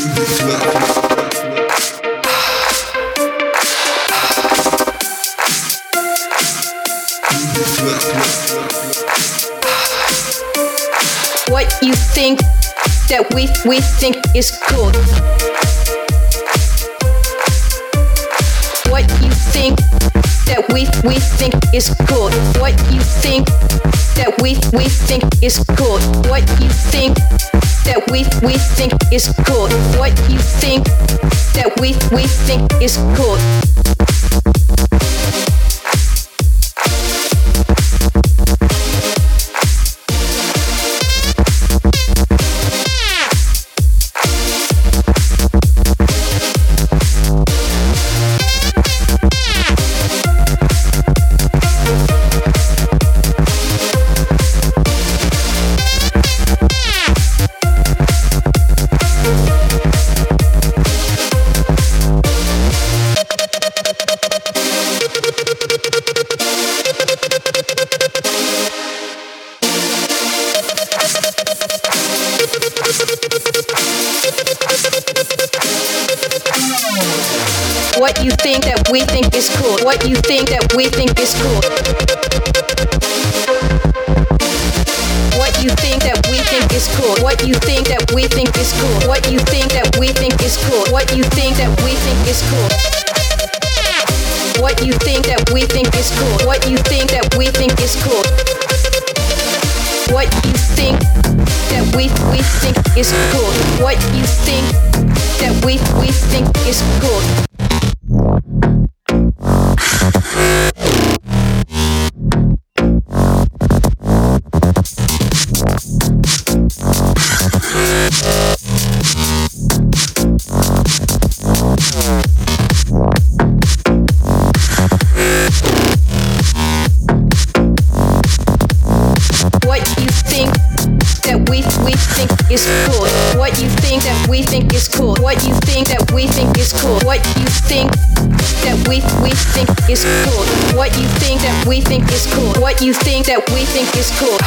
What you think that we we think is cool? What you think that we we think is cool? What you think? We we think is cool. What you think that we we think is cool. What you think that we we think is cool. What you think that we think is cool. What you think that we think is cool. What you think that we think is cool. What you think that we think is cool. What you think that we think is cool. What you think that we think is cool. What you think that we think is cool. What you think that we think is cool. What you think that we we think is cool. What you think that we we think is cool. Is cool. What you think that we think is cool. What you think that we we think is cool. What you think that we think is cool. What you think that we think is cool.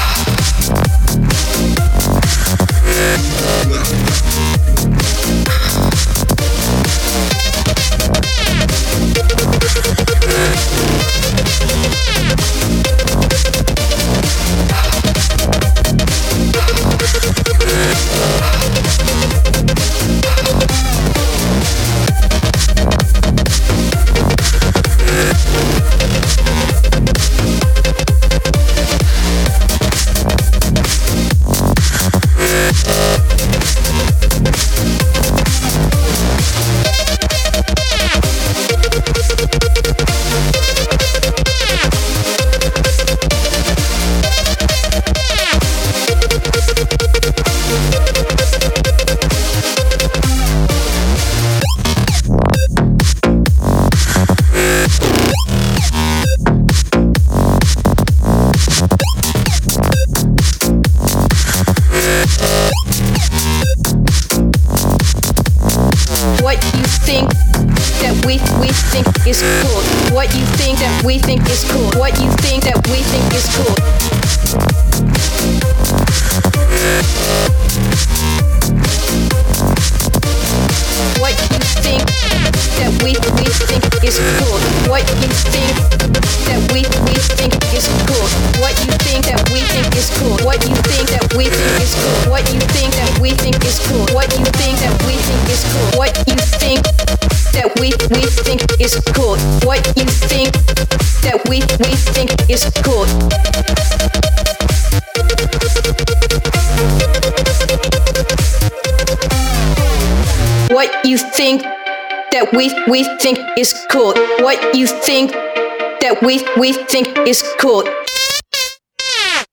We think is cool. What you think that we think is cool. What you think that we think is cool. What you think that we we think is cool. What you think that we we think is cool. What you think that we think is cool. What you think that we think is cool. What you think that we think is cool. What you think that we think is cool. What you think that we we think is cool. What you think that we we think is cool. What you think that we we think is cool. What you think that we we think is cool.